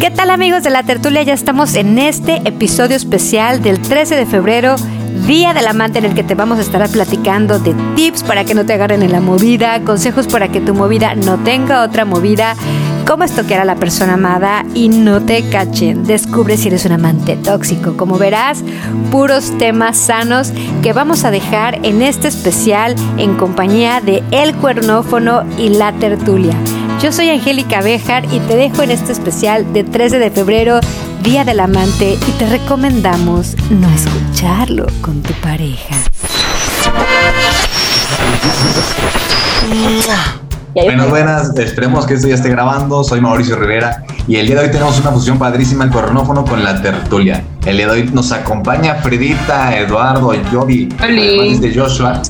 ¿Qué tal amigos de la tertulia? Ya estamos en este episodio especial del 13 de febrero, Día del Amante en el que te vamos a estar platicando de tips para que no te agarren en la movida, consejos para que tu movida no tenga otra movida, cómo estoquear a la persona amada y no te cachen. Descubre si eres un amante tóxico. Como verás, puros temas sanos que vamos a dejar en este especial en compañía de El Cuernófono y La Tertulia. Yo soy Angélica Bejar y te dejo en este especial de 13 de febrero, Día del Amante, y te recomendamos no escucharlo con tu pareja. Buenas, buenas, esperemos que esto ya esté grabando. Soy Mauricio Rivera y el día de hoy tenemos una fusión padrísima el cornófono con la tertulia. El día de hoy nos acompaña Fredita, Eduardo, Jovi, además de Joshua.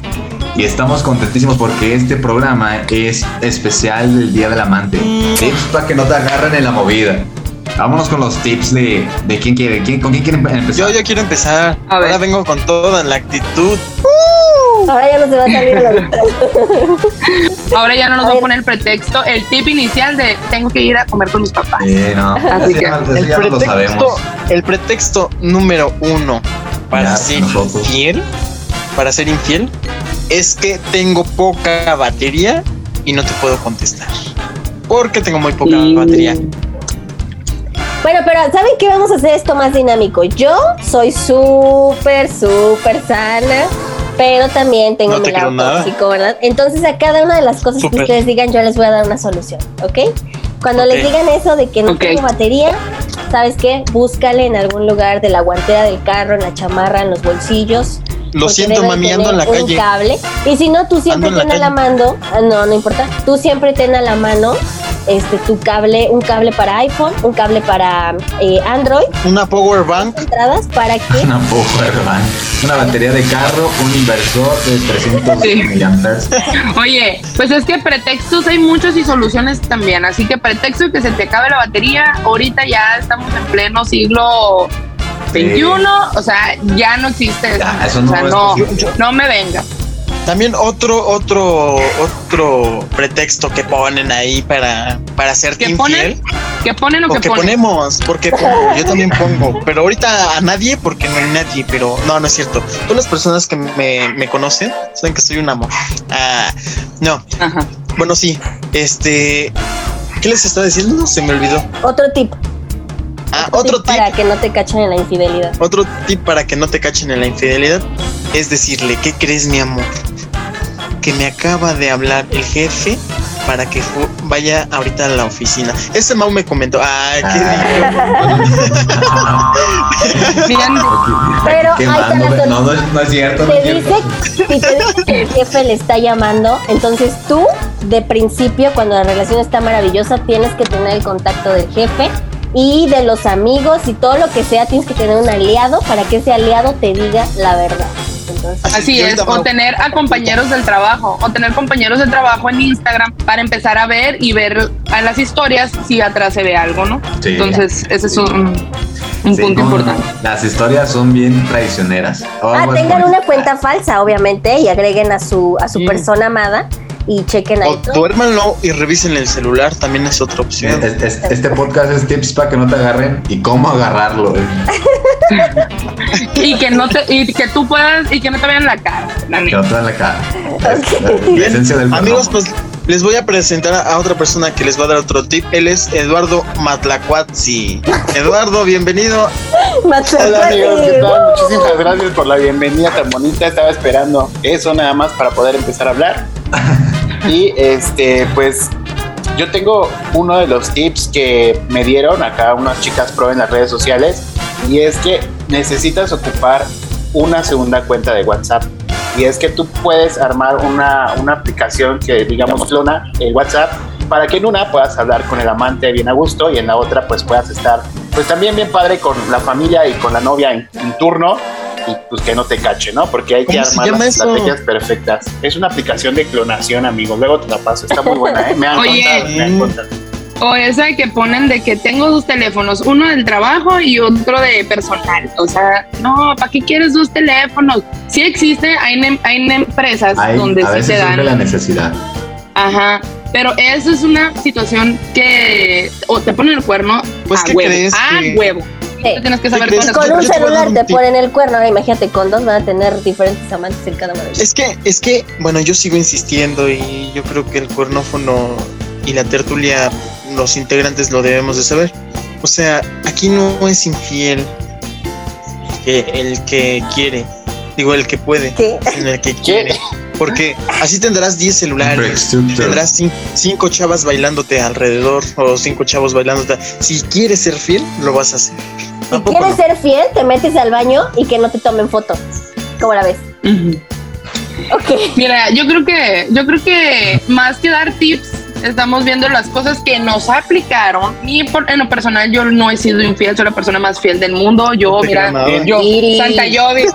Y estamos contentísimos porque este programa es especial del Día del Amante. Tips para que no te agarren en la movida. Vámonos con los tips de, de quién quiere, quién, con quién quiere empezar. Yo ya quiero empezar. Ahora vengo con toda la actitud. Ahora ya no se va a salir la Ahora ya no nos va a poner el pretexto, el tip inicial de tengo que ir a comer con mis papás. Eh, no, Así que El ya no lo pretexto, sabemos. el pretexto número uno para Ya, ser nosotros. infiel, para ser infiel, es que tengo poca batería y no te puedo contestar. Porque tengo muy poca batería. Bueno, pero ¿saben qué? Vamos a hacer esto más dinámico. Yo soy súper, súper sana, pero también tengo No mi te lado tóxico, ¿verdad? Entonces a cada una de las cosas que ustedes digan, yo les voy a dar una solución, ¿ok? Cuando les digan eso de que no tengo batería, ¿sabes qué? Búscale en algún lugar de la guantera del carro, en la chamarra, en los bolsillos. Lo siento, mami, ando en la un calle. cable. Y si no, tú siempre la ten a la calle. mano, ah, no, no importa, tú siempre ten a la mano este tu cable, un cable para iPhone, un cable para eh, Android, Una power bank. entradas para que Una power bank, una batería de carro, un inversor de 300 Sí. miliamperes. Oye, pues es que pretextos hay muchos y soluciones también, así que pretexto que se te acabe la batería, ahorita ya estamos en pleno siglo XXI, o sea, ya no existe eso. O no sea, no, no me vengas. También otro, otro, otro pretexto que ponen ahí para, para ser ¿Qué infiel. ponen? ¿Qué ponen o que ponen? ponemos, porque pongo, yo también pongo, pero ahorita a nadie porque no hay nadie, pero no, no es cierto. Todas las personas que me, me conocen saben que soy un amor. Ah, no, Ajá. bueno, sí, este, ¿qué les está diciendo? Se me olvidó. otro tip, Ah, otro tip, para que no te cachen en la infidelidad. otro tip para que no te cachen en la infidelidad es decirle, ¿qué crees, mi amor? Que me acaba de hablar el jefe para que vaya ahorita a la oficina. Ese Mau me comentó, ay, qué Bien, Pero Qué ahí está mando, la no, no, no es cierto, no Te es cierto. dice, si te dice que el jefe le está llamando, entonces tú, de principio, cuando la relación está maravillosa, tienes que tener el contacto del jefe y de los amigos y todo lo que sea, tienes que tener un aliado para que ese aliado te diga la verdad. Entonces, Así es, o tener a compañeros del trabajo, o tener compañeros del trabajo en Instagram para empezar a ver y ver a las historias si atrás se ve algo, ¿no? Sí. Entonces, ese es un, un Sí, punto no, importante. Las historias son bien traicioneras. Oh, ah, bueno, tengan bueno. una cuenta falsa, obviamente, y agreguen a su, a su Sí. persona amada y chequen ahí O duérmanlo y revisen el celular, también es otra opción. Es- es- Este podcast es tips para que no te agarren y cómo agarrarlo. eh. Y que no te, y que tú puedas, y que no te vean la cara. la Que no te dan la cara. La esencia del Amigos, pues les voy a presentar a otra persona que les va a dar otro tip. Él es Eduardo Matlacuatzi. Eduardo, bienvenido. Hola amigos, ¿qué tal? Muchísimas gracias por la bienvenida tan bonita. Estaba esperando eso nada más para poder empezar a hablar. Y este, pues yo tengo uno de los tips que me dieron acá unas chicas pro en las redes sociales y es que necesitas ocupar una segunda cuenta de WhatsApp. Y es que tú puedes armar una, una aplicación que digamos clona el WhatsApp para que en una puedas hablar con el amante bien a gusto y en la otra pues puedas estar pues también bien padre con la familia y con la novia en, en turno y pues que no te cache, ¿no? Porque hay que ¿Cómo se armar las eso? estrategias perfectas. Es una aplicación de clonación, amigos. Luego te la paso. Está muy buena, ¿eh? Me han Oye. contado, me han contado. O esa que ponen de que tengo dos teléfonos, uno del trabajo y otro de personal. O sea, no, ¿para qué quieres dos teléfonos? Sí existe, hay, en- hay en empresas Hay, donde a sí veces te dan. la necesidad. Ajá. Pero eso es una situación que o te ponen el cuerno Pues, a ¿qué huevo, crees a que- huevo. Sí. Tú tienes que saber crees? cuándo Con un celular te ponen el cuerno, ahora imagínate, con dos van a tener diferentes amantes en cada uno de ellos. Es que, es que, bueno, yo sigo insistiendo y yo creo que el cuernófono y la tertulia, los integrantes lo debemos de saber. O sea, aquí no es infiel el que, el que quiere, digo el que puede, ¿Qué? sino el que quiere. Porque así tendrás 10 celulares, tendrás cin- cinco chavas bailándote alrededor o cinco chavos bailándote. Si quieres ser fiel, lo vas a hacer. Si quieres no. ser fiel, te metes al baño y que no te tomen foto. ¿Cómo la ves? Ujú. Ok. Mira, yo creo que, yo creo que más que dar tips, estamos viendo las cosas que nos aplicaron. Y por, en lo personal, yo no he sido infiel, soy la persona más fiel del mundo. Yo, No mira, yo, Iris. Santa Yovi.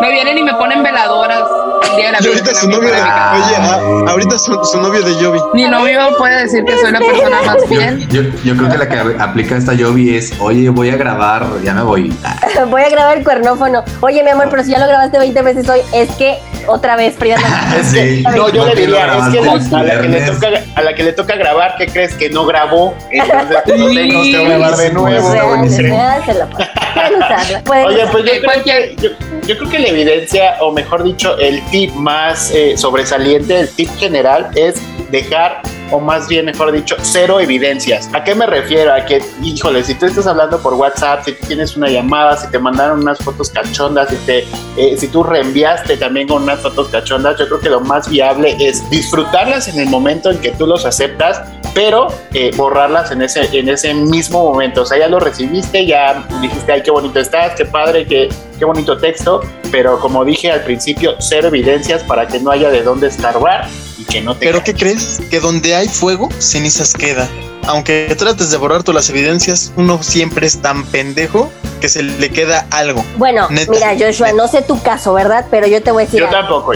me vienen y me ponen veladoras el día de la Y ahorita su novio de, oye, a- ahorita su, su novio de Jovi. Mi novio puede decir que soy la persona más Yo, fiel. yo, yo creo que la que aplica esta Yobi es, oye, voy a grabar, ya me voy. Ah, Voy a grabar el cuernófono. Oye, mi amor, pero si ya lo grabaste 20 veces hoy, es que otra vez, Frida. no- sí. No, yo ¿Por le diría, es que la- a, la que le toca, a la que le toca grabar, ¿qué crees que no grabó? Entonces, pues, lo tengo que grabar de nuevo. Pueden Oye, pues yo creo, que, yo, yo creo que la evidencia, o mejor dicho, el tip más eh, sobresaliente, el tip general, es dejar, o más bien, mejor dicho, cero evidencias. ¿A qué me refiero? A que, híjole, si tú estás hablando por WhatsApp, si tú tienes una llamada, si te mandaron unas fotos cachondas, si, te, eh, si tú reenviaste también con unas fotos cachondas, yo creo que lo más viable es disfrutarlas en el momento en que tú los aceptas, pero eh, borrarlas en ese, en ese mismo momento. O sea, ya lo recibiste, ya dijiste, ay, qué bonito estás, qué padre, qué, qué bonito texto, pero como dije al principio, cero evidencias para que no haya de dónde escarbar que no te... Pero ¿qué crees? Que donde hay fuego, cenizas queda. Aunque trates de borrar todas las evidencias, uno siempre es tan pendejo que se le queda algo. Bueno, Neta. mira, Joshua, no sé tu caso, ¿verdad? Pero yo te voy a decir. Yo algo. tampoco.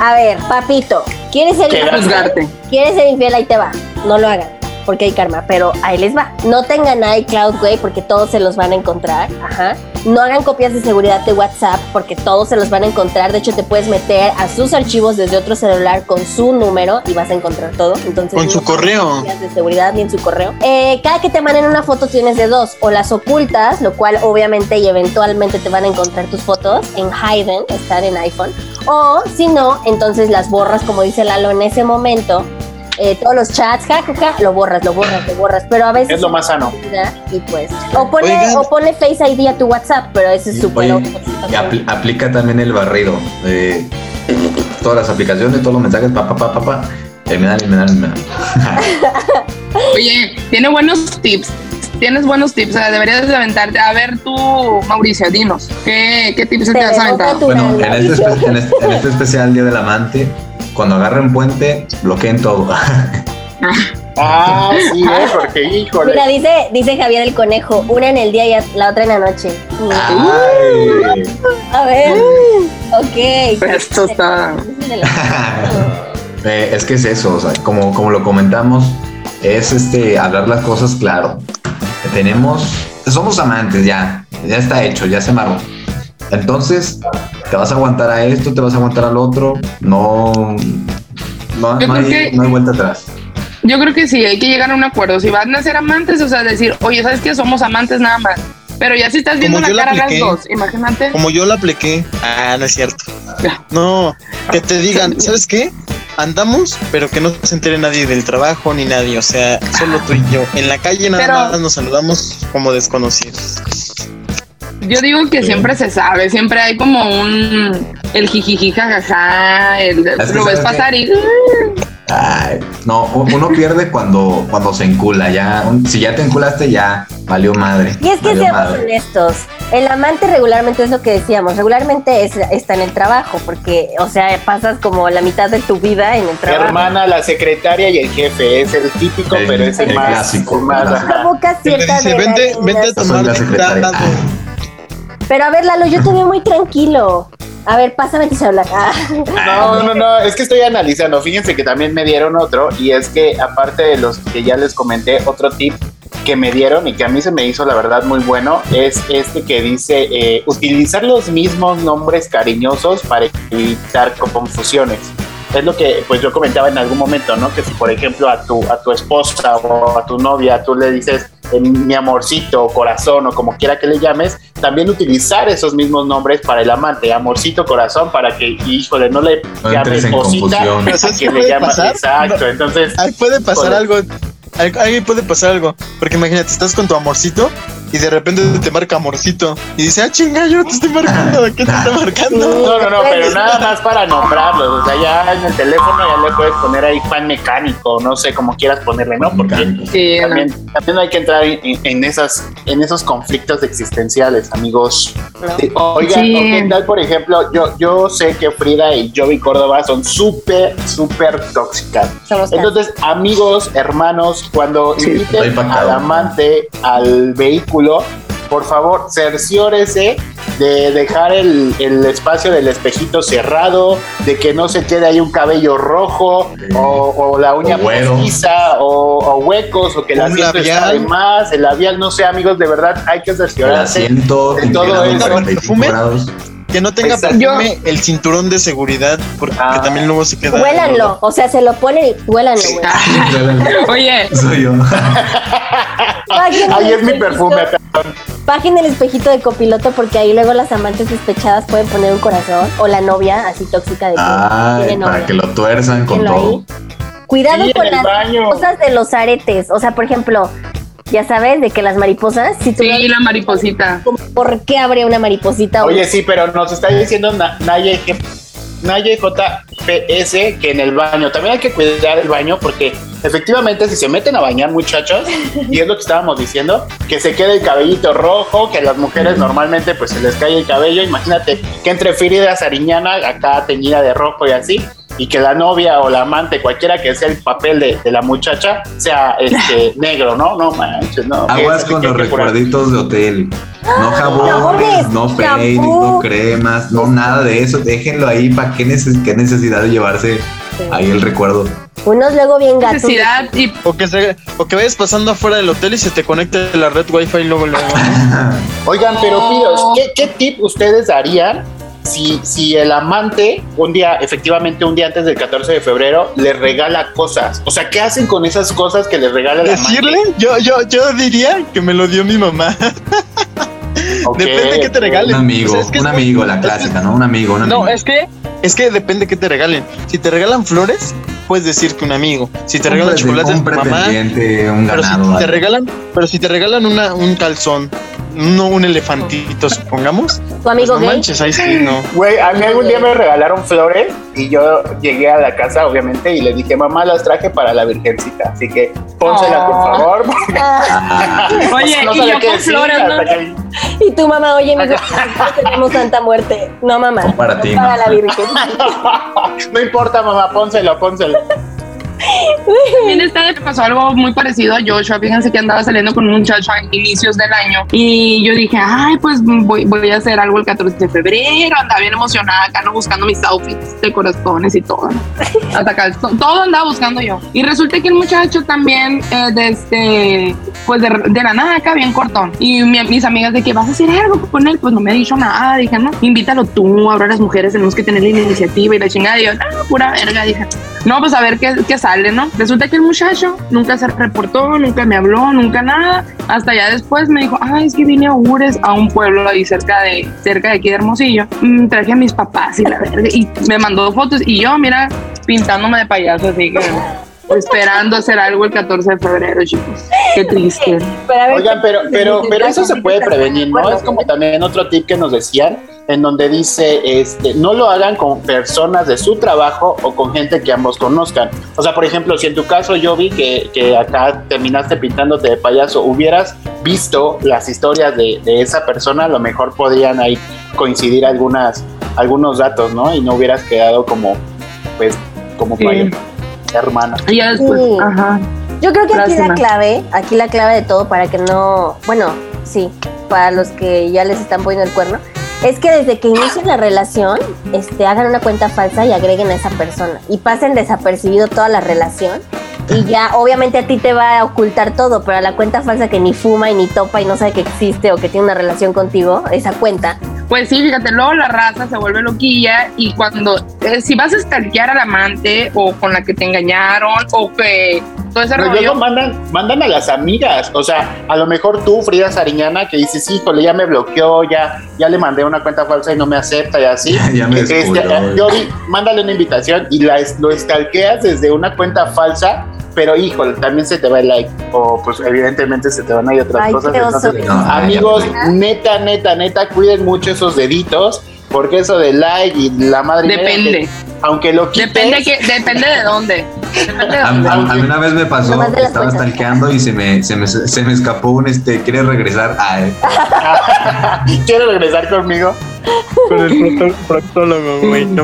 A ver, papito, ¿quieres ser ¿Qué infiel? ¿Quieres ser infiel? Ahí te va. No lo hagan. Porque hay karma, pero ahí les va. No tengan iCloud, güey, porque todos se los van a encontrar. Ajá. No hagan copias de seguridad de WhatsApp, porque todos se los van a encontrar. De hecho, te puedes meter a sus archivos desde otro celular con su número y vas a encontrar todo. Entonces, Con su no correo. copias de seguridad ni en su correo. Eh, cada que te manden una foto tienes de dos. O las ocultas, lo cual obviamente y eventualmente te van a encontrar tus fotos en Hidden, estar en iPhone. O si no, entonces las borras, como dice Lalo, en ese momento. Eh, todos los chats, ja, ja, ja, lo borras, lo borras, lo borras. Pero a veces. Es lo más sano. Y pues. O pone, Oigan. o pone Face ID a tu WhatsApp, pero ese es súper apl- aplica también el barrido. de todas las aplicaciones, todos los mensajes, pa, pa, pa, pa, pa. Eliminar, eliminar, eliminar. Oye, tiene buenos tips. Tienes buenos tips, o sea, deberías de aventarte. A ver tú, Mauricio, dinos, ¿qué, qué tips te has aventado? Bueno, en este, en, este, en este especial Día del Amante, cuando agarren puente, bloqueen todo. Ah, sí, ¿eh? porque híjole. Mira, dice, dice Javier el conejo, una en el día y la otra en la noche. Ay. A ver. Ok. Esto está. Eh, es que es eso, o sea, como, como lo comentamos, es este hablar las cosas claro. Tenemos, somos amantes ya, ya está hecho, ya se marró. Entonces, te vas a aguantar a esto, te vas a aguantar al otro, no, no, no hay, que- no hay vuelta atrás. Yo creo que sí, hay que llegar a un acuerdo. Si van a ser amantes, o sea, decir, oye, ¿sabes qué? Somos amantes nada más. Pero ya si estás viendo la cara a las apliqué. dos, imagínate. Como yo la apliqué. Ah, no es cierto. No, que te digan, ¿sabes qué? Andamos, pero que no se entere nadie del trabajo ni nadie. O sea, solo tú y yo. En la calle nada Pero- más nos saludamos como desconocidos. Yo digo que siempre se sabe, siempre hay como un el jijiji jajaja, el Es que lo ves ¿sabes pasar y Ay, no, uno pierde cuando, cuando se encula, ya, si ya te enculaste, ya valió madre. Y es que seamos madre. honestos, el amante regularmente es lo que decíamos, regularmente es, está en el trabajo, porque, o sea, pasas como la mitad de tu vida en el trabajo. Hermana, la secretaria y el jefe. Es el típico, El- pero es el, el más. clásico, el más, el clásico. Provoca cierta dice, vente, vente a tomar la. Pero a ver, Lalo, yo te veo muy tranquilo. A ver, pásame tu celular. Ah. No, no, no, es que estoy analizando. Fíjense que también me dieron otro, y es que aparte de los que ya les comenté, otro tip que me dieron y que a mí se me hizo la verdad muy bueno es este que dice eh, utilizar los mismos nombres cariñosos para evitar confusiones. es lo que pues yo comentaba en algún momento, ¿no? Que si por ejemplo a tu, a tu esposa o a tu novia tú le dices eh, mi amorcito, corazón o como quiera que le llames, también utilizar esos mismos nombres para el amante, amorcito, corazón, para que, híjole, no le No llames en cosita confusión. a ¿Sabes qué quien le llamas, pasar? exacto, entonces Ahí puede pasar algo. Ahí puede pasar algo. Porque imagínate, estás con tu amorcito y de repente te marca amorcito. Y dice, ah, chinga, yo no te estoy marcando. ¿Qué te está marcando? No, no, no, Pues, pero nada más para nombrarlos. O sea, ya en el teléfono ya le puedes poner ahí fan mecánico, no sé, como quieras ponerle, ¿no? Porque Sí, no. también, también hay que entrar en, en esas, en esos conflictos existenciales, amigos. ¿no? Sí, Oigan, Sí. ¿o ¿qué tal, por ejemplo? Yo, yo sé que Frida y Joey Córdoba son súper, súper tóxicas. Entonces, amigos, hermanos, cuando inviten al amante al vehículo, por favor, cerciórese de dejar el, el espacio del espejito cerrado, de que no se quede ahí un cabello rojo Sí. o, o la uña postiza o, o huecos o que el asiento de más, el labial, no sé, amigos, de verdad hay que El cerciorarse. asiento de todo eso. 45 ¿Perfume? grados. Que no tenga el cinturón de seguridad. Porque Ah. también luego se queda. Huélanlo, o sea, se lo ponen y huélanlo, güey. Oye, Soy yo. Ahí es mi perfume. Paguen el espejito de copiloto porque ahí luego las amantes despechadas pueden poner un corazón o la novia así tóxica de que Ay, tiene para que lo tuerzan con todo. ahí. Cuidado Sí, con las baño. cosas de los aretes. O sea, por ejemplo, ya sabes de que las mariposas, si tú sí, la mariposita. ¿por qué habría una mariposita? Oye, sí, pero nos está diciendo Na- Naye que Naye JPS que en el baño también hay que cuidar el baño porque efectivamente si se meten a bañar muchachos y es lo que estábamos diciendo que se quede el cabellito rojo que a las mujeres normalmente pues se les cae el cabello imagínate que entre Frida Sariñana acá teñida de rojo y así y que la novia o la amante cualquiera que sea el papel de, de la muchacha sea este negro no no manches no Aguas con los recuerditos de hotel. No jabones, jabones, no peines, no cremas, no nada de eso. Déjenlo ahí. ¿Para qué, neces- qué necesidad de llevarse ahí el recuerdo? Unos luego bien gatos. Necesidad y O que, se- o que vayas pasando afuera del hotel y se te conecte la red wifi luego luego. Oigan, pero pidos, ¿qué, qué tip ustedes darían si, si el amante un día, efectivamente un día antes del 14 de febrero, le regala cosas? O sea, ¿qué hacen con esas cosas que le regala el amante? Decirle, yo, yo, yo diría que me lo dio mi mamá. Depende que te Un regalen. amigo, O sea, es que un es- amigo, la clásica, ¿no? Un amigo, un amigo. No, es que es que depende que te regalen. Si te regalan flores, puedes decir que un amigo. Si te Un regalan chocolates, un mamá. pretendiente, un Pero si ganado. te regalan, pero si te regalan una, un calzón, no un elefantito, supongamos. Tu Pues amigo no gay. manches, ahí sí, no. Güey, a mí algún día me regalaron flores y yo llegué a la casa, obviamente, y le dije, mamá, las traje para la virgencita. Así que pónsela, por favor. porque Ah, Ah, Oye, no y yo con flores, ¿no? y tu mamá, oye, mi no tenemos tanta muerte. No, mamá. No para ti, Para mamá. la virgen. No importa, mamá, pónselo, pónselo. También esta pasó algo muy parecido a Joshua. Fíjense que andaba saliendo con un muchacho a inicios del año y yo dije, ay, pues voy, voy a hacer algo el 14 de febrero. Andaba bien emocionada acá, ¿no? Buscando mis outfits de corazones y todo. ¿no? Hasta todo andaba buscando yo. Y resulta que el muchacho también, eh, de este, pues de, de la nada acá, bien cortón. Y mi- mis amigas de que vas a hacer algo con él, pues no me ha dicho nada. Dije, no, invítalo tú. Ahora las mujeres tenemos que tener la iniciativa y la chingada. Y yo, no, pura verga. Dije, no, pues a ver qué, qué sale, ¿no? Resulta que el muchacho nunca se reportó, nunca me habló, nunca nada. Hasta ya después me dijo, ay, es que vine a Ures, a un pueblo ahí cerca de, cerca de aquí de Hermosillo. Mm, traje a mis papás y la verga. Y me mandó fotos y yo, mira, pintándome de payaso, así que esperando hacer algo el 14 de febrero, chicos. Qué triste. Pero a ver, Oigan, pero, pero, pero eso se puede prevenir, ¿no? Es como también otro tip que nos decían, en donde dice, este, no lo hagan con personas de su trabajo o con gente que ambos conozcan. O sea, por ejemplo, si en tu caso yo vi que, que acá terminaste pintándote de payaso, hubieras visto las historias de, de esa persona, a lo mejor podrían ahí coincidir algunas, algunos datos, ¿no? Y no hubieras quedado como, pues, como Sí. payaso, hermana. Y ya después, Sí. ajá. Yo creo que aquí la clave, aquí la clave de todo para que no, bueno, sí, para los que ya les están poniendo el cuerno, es que desde que inicien la relación, este, hagan una cuenta falsa y agreguen a esa persona y pasen desapercibido toda la relación y ya, obviamente a ti te va a ocultar todo, pero a la cuenta falsa que ni fuma y ni topa y no sabe que existe o que tiene una relación contigo, esa cuenta, Pues sí, fíjate, luego la raza se vuelve loquilla y cuando, eh, si vas a stalkear al amante o con la que te engañaron o que todo ese Pero rollo, luego mandan, mandan a las amigas. O sea, a lo mejor tú, Frida Sariñana, que dices, híjole, ya me bloqueó, ya, ya le mandé una cuenta falsa y no me acepta y así. Ya me Este, yo vi, mándale una invitación y la, lo stalkeas desde una cuenta falsa, pero híjole, también se te va el like. O pues evidentemente se te van a ir otras Ay, cosas. Entonces, No, amigos, neta, neta, neta, cuiden mucho esos deditos. Porque eso de like y la madre depende, aunque, aunque lo quites, depende, que, depende de dónde. A, a- a mí una vez me pasó, estaba cuentas. stalkeando y se me, se me, se me escapó un este, ¿quieres regresar? a él? ¿Quieres regresar conmigo? Con el proctólogo, güey. No,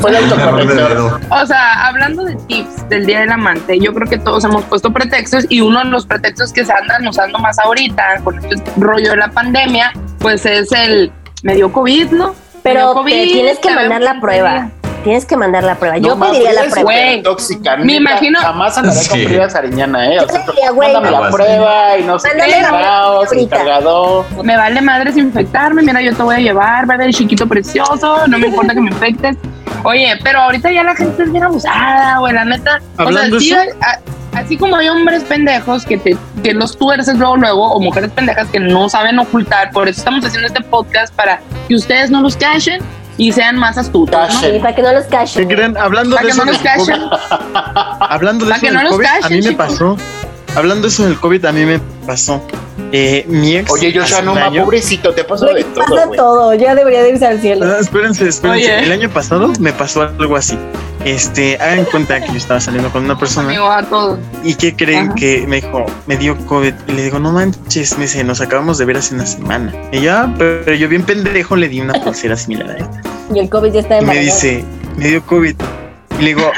Fue el autocorrector. O sea, hablando de tips del Día del Amante, yo creo que todos hemos puesto pretextos y uno de los pretextos que se andan usando más ahorita con este rollo de la pandemia, pues es el medio COVID, ¿no? Pero COVID, te tienes que mandar la prueba. Tienes que mandar la prueba. Yo No más, pediría la prueba. Güey. tóxica. Me imagino- Jamás andaré con Sí. Frida Sariñana, ¿eh? O sea, Yo diría, güey, mándame la no. prueba y no sé qué cargador. Me vale madres infectarme, mira, yo te voy a llevar, ¿verdad? El chiquito precioso, no me importa que me infectes. Oye, pero ahorita ya la gente es bien abusada, güey, la neta. Hablando o sea, sí, a- así como hay hombres pendejos que, te, que los tuerces luego, luego, o mujeres pendejas que no saben ocultar, por eso estamos haciendo este podcast para que ustedes no los cachen y sean más astutos, ¿no? Sí, para que no los ¿Qué cachen. creen? Hablando Para de que eso no los del COVID, cachen. hablando de Para eso que no del los COVID, a mí me pasó. Hablando de eso del COVID, a mí me pasó. Eh, mi ex. Oye, Joshua, hace no más, pobrecito, te pasó de todo, pasa todo. Ya debería de irse al cielo. Ah, espérense, espérense. Oye. El año pasado me pasó algo así. Este, hagan cuenta que yo estaba saliendo con una persona Amigo, a todos. y que creen Ajá. que me dijo, me dio COVID. Y le digo, no manches, me dice, nos acabamos de ver hace una semana. Y yo, "Ah, pero yo bien pendejo le di una pulsera similar a esta. Y el COVID ya está Y en me dice, me dio COVID. Y le digo,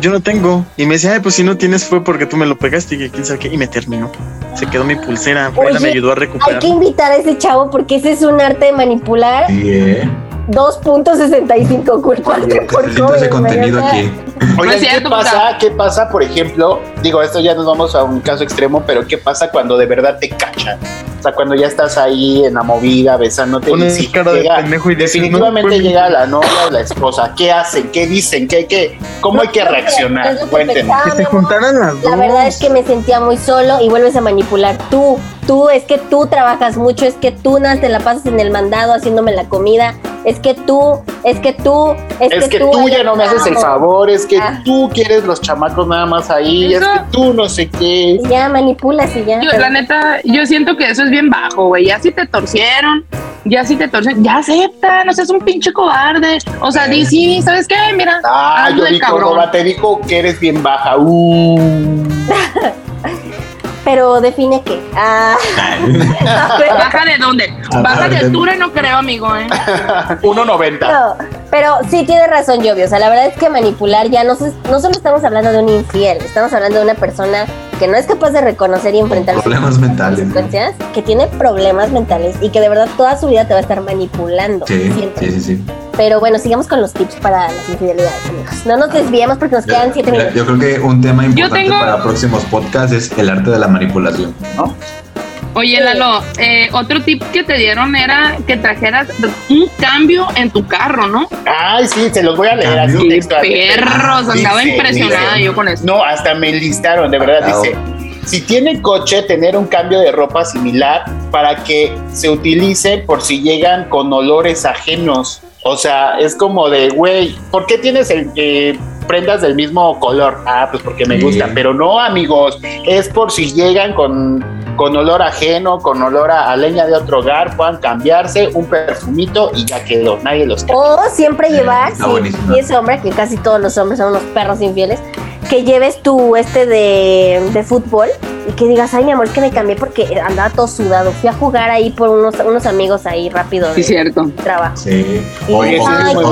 yo no tengo. Y me dice, ay, pues si no tienes fue porque tú me lo pegaste y que quién sabe qué. Y me terminó. Se quedó mi pulsera. Frida me Oye, ayudó a Hay recuperar. que invitar a ese chavo porque ese es un arte de manipular Sí, ¿eh? 2.65 culpas por COVID. ese contenido aquí. Oigan, ¿qué pasa? ¿Qué pasa, por ejemplo? Digo, esto ya nos vamos a un caso extremo, pero ¿qué pasa cuando de verdad te cachan? O sea, cuando ya estás ahí en la movida, besándote y sí, cara de llega- pendejo y dices, definitivamente "No, llega la novia o la esposa. ¿Qué hacen? ¿Qué dicen? ¿Qué, qué? ¿Cómo hay que reaccionar? que Cuéntenme. pensaba, Que se juntaran las dos. La verdad es que me sentía muy solo y vuelves a manipular. Tú, tú, es que tú trabajas mucho, es que tú nada te la pasas en el mandado haciéndome la comida, es que tú, es que tú, es, Es que tú ya no me haces el favor, es que Ah. tú quieres los chamacos nada más ahí, Eso- es que tú no sé qué. Ya manipulas y ya. Yo, la neta, yo siento que eso es bien bajo, güey. Ya si te torcieron, ya si te torcieron, ya acepta, no seas un pinche cobarde. O sea, di sí, ¿sabes qué? Mira, Ah, yo cabrón. Córdoba, te dijo que eres bien baja. Uh. Pero define qué. Ah, ¿Baja de dónde? Baja de altura no creo, amigo, ¿eh? 1.90. pero, pero sí tiene razón, Jovio. O sea, la verdad es que manipular ya no, se- no solo estamos hablando de un infiel, estamos hablando de una persona que no es capaz de reconocer y enfrentar Problemas mentales. consecuencias, que tiene problemas mentales y que de verdad toda su vida te va a estar manipulando. Sí, siempre. sí, sí, sí. Pero bueno, sigamos con los tips para las infidelidades, amigos. No nos desviemos porque nos quedan siete minutos. Yo creo que un tema importante tengo- para próximos podcasts es el arte de la manipulación, ¿no? Oye, Lalo, eh, otro tip que te dieron era que trajeras un cambio en tu carro, ¿no? Ay, sí, se los voy a leer así textual. perros, andaba Dice, impresionada dice. yo con eso. No, hasta me enlistaron, de verdad. Dice, si tiene coche, tener un cambio de ropa similar para que se utilice por si llegan con olores ajenos. O sea, es como de, güey, ¿por qué tienes el, eh, prendas del mismo color? Ah, pues porque me Sí. gustan. Pero no, amigos, es por si llegan con, con olor ajeno, con olor a, a leña de otro hogar, puedan cambiarse un perfumito y ya quedó. Nadie los O siempre Sí, llevar, está si, buenísimo. si es hombre, que casi todos los hombres son unos perros infieles, que lleves tu este de, de fútbol y que digas, ay mi amor, es que me cambié porque andaba todo sudado. Fui a jugar ahí por unos, unos amigos ahí rápido Sí, cierto. trabajo. Sí. Oye, O,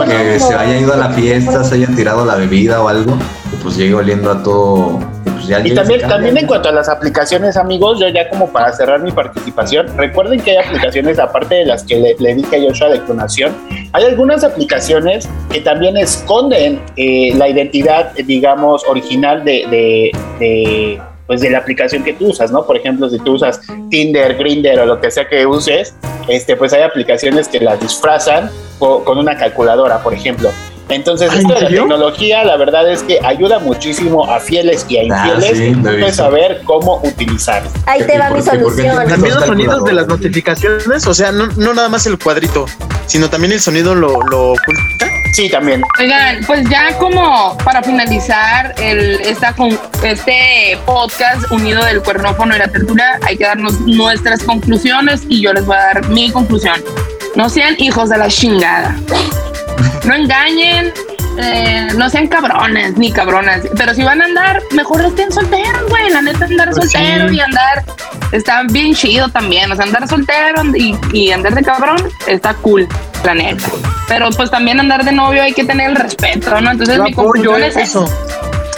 que- o se haya ido a la fiesta, se hayan tirado la bebida o algo, y pues llegue oliendo a todo. Y, pues ya Y también, también en cuanto a las aplicaciones, amigos, yo ya como para cerrar mi participación, recuerden que hay aplicaciones, aparte de las que le, le dije a Joshua de clonación, hay algunas aplicaciones que también esconden eh, la identidad, digamos, original de, de- de, pues de la aplicación que tú usas, ¿no? Por ejemplo, si tú usas Tinder, Grinder o lo que sea que uses, este, pues hay aplicaciones que las disfrazan co- con una calculadora, por ejemplo. Entonces, ¿Ah, esto de la tecnología, la verdad es que ayuda muchísimo a fieles y a Ah, infieles sí, lo he pues, saber cómo utilizar. Ahí te ¿Y va mi solución. También los dos sonidos de las notificaciones, o sea, no, no nada más el cuadrito, sino también el sonido lo, lo oculta. Sí, también. Oigan, pues ya como para finalizar el, esta, este podcast unido del cuernófono y la tertulia, hay que darnos nuestras conclusiones y yo les voy a dar mi conclusión. No sean hijos de la chingada. No engañen, eh, no sean cabrones ni cabronas. Pero si van a andar, mejor estén solteros, güey. La neta, andar Pues soltero sí. y andar está bien chido también. O sea, andar soltero y, y andar de cabrón está cool, la neta. Pero pues también andar de novio hay que tener el respeto, ¿no? Entonces Yo mi conclusión es eso. eso.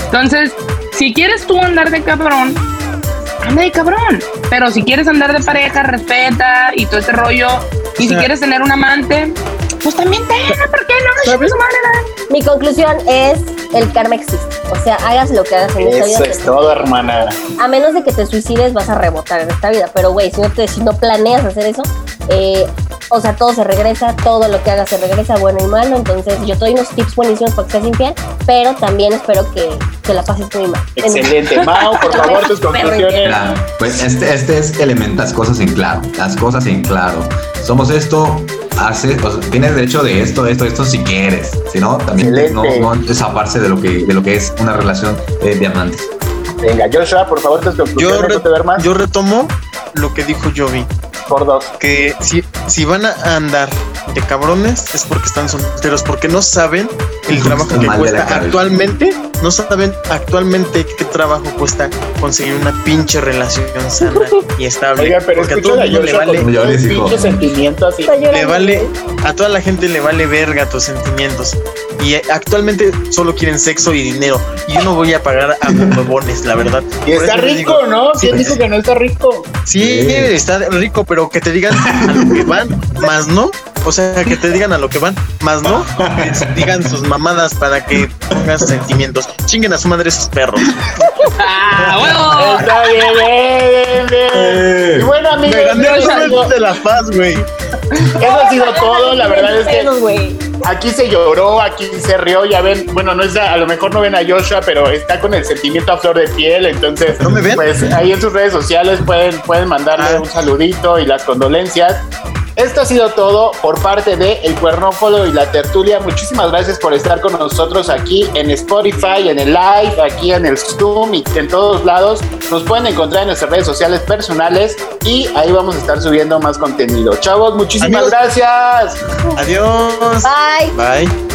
Entonces, si quieres tú andar de cabrón, anda de cabrón. Pero si quieres andar de pareja, respeta y todo ese rollo. Y si sea- quieres tener un amante, pues también tenga, ¿por qué no? Mi conclusión es el karma existe. O sea, hagas lo que hagas en esta vida. Eso es todo, hermana. A menos de que te suicides, vas a rebotar en esta vida. Pero, güey, si no, te, si no planeas hacer eso, eh, o sea, todo se regresa, todo lo que hagas se regresa, bueno y malo. Entonces, yo te doy unos tips buenísimos para que seas infiel, pero también espero que, que la pases muy mal. Excelente. Mao, por favor, tus conclusiones. Mira, pues este, este es elemental, las cosas en claro, las cosas en claro. Somos esto, hace, o sea, tienes derecho de esto, esto, esto si quieres. Si no, también no, Excelente. no desaparse de lo que, de lo que es una relación eh, de amantes. Venga, Joshua, por favor, tus Yo, conclusiones. re- no te yo retomo lo que dijo Jovi, por dos. que si, si van a andar de cabrones es porque están solteros, porque no saben el trabajo que mal de la cuesta cabeza. actualmente, no saben actualmente qué trabajo cuesta conseguir una pinche relación sana y estable. Oiga, pero porque a todo el mundo le vale, pinche sentimiento así. Le vale, güey. a toda la gente le vale verga tus sentimientos. Y eh, actualmente solo quieren sexo y dinero. Y yo no voy a pagar a huevones, la verdad. Y Por está rico, digo, ¿no? sí, ¿Quién dijo que no está rico? Sí, Sí. está rico, pero que te digan a lo que van, más no. O sea, que te digan a lo que van, más no. que digan sus mamadas para que pongas sentimientos. Chinguen a su madre sus perros. ¡Ah, huevo! Está bien, bien, bien, bien. Y bueno, amigos, Me gané el sueldo de la paz, güey. eso ha sido todo. La verdad es que aquí se lloró, aquí se rió. Ya ven, bueno, no es a, a lo mejor no ven a Joshua, pero está con el sentimiento a flor de piel. Entonces, ¿No me ven? pues ahí en sus redes sociales pueden, pueden mandarle Ah. un saludito y las condolencias. Esto ha sido todo por parte de El Cuernófolo y la Tertulia. Muchísimas gracias por estar con nosotros aquí en Spotify, en el live, aquí en el Zoom y en todos lados. Nos pueden encontrar en nuestras redes sociales personales y ahí vamos a estar subiendo más contenido. Chavos, muchísimas gracias. Adiós. Bye. Bye.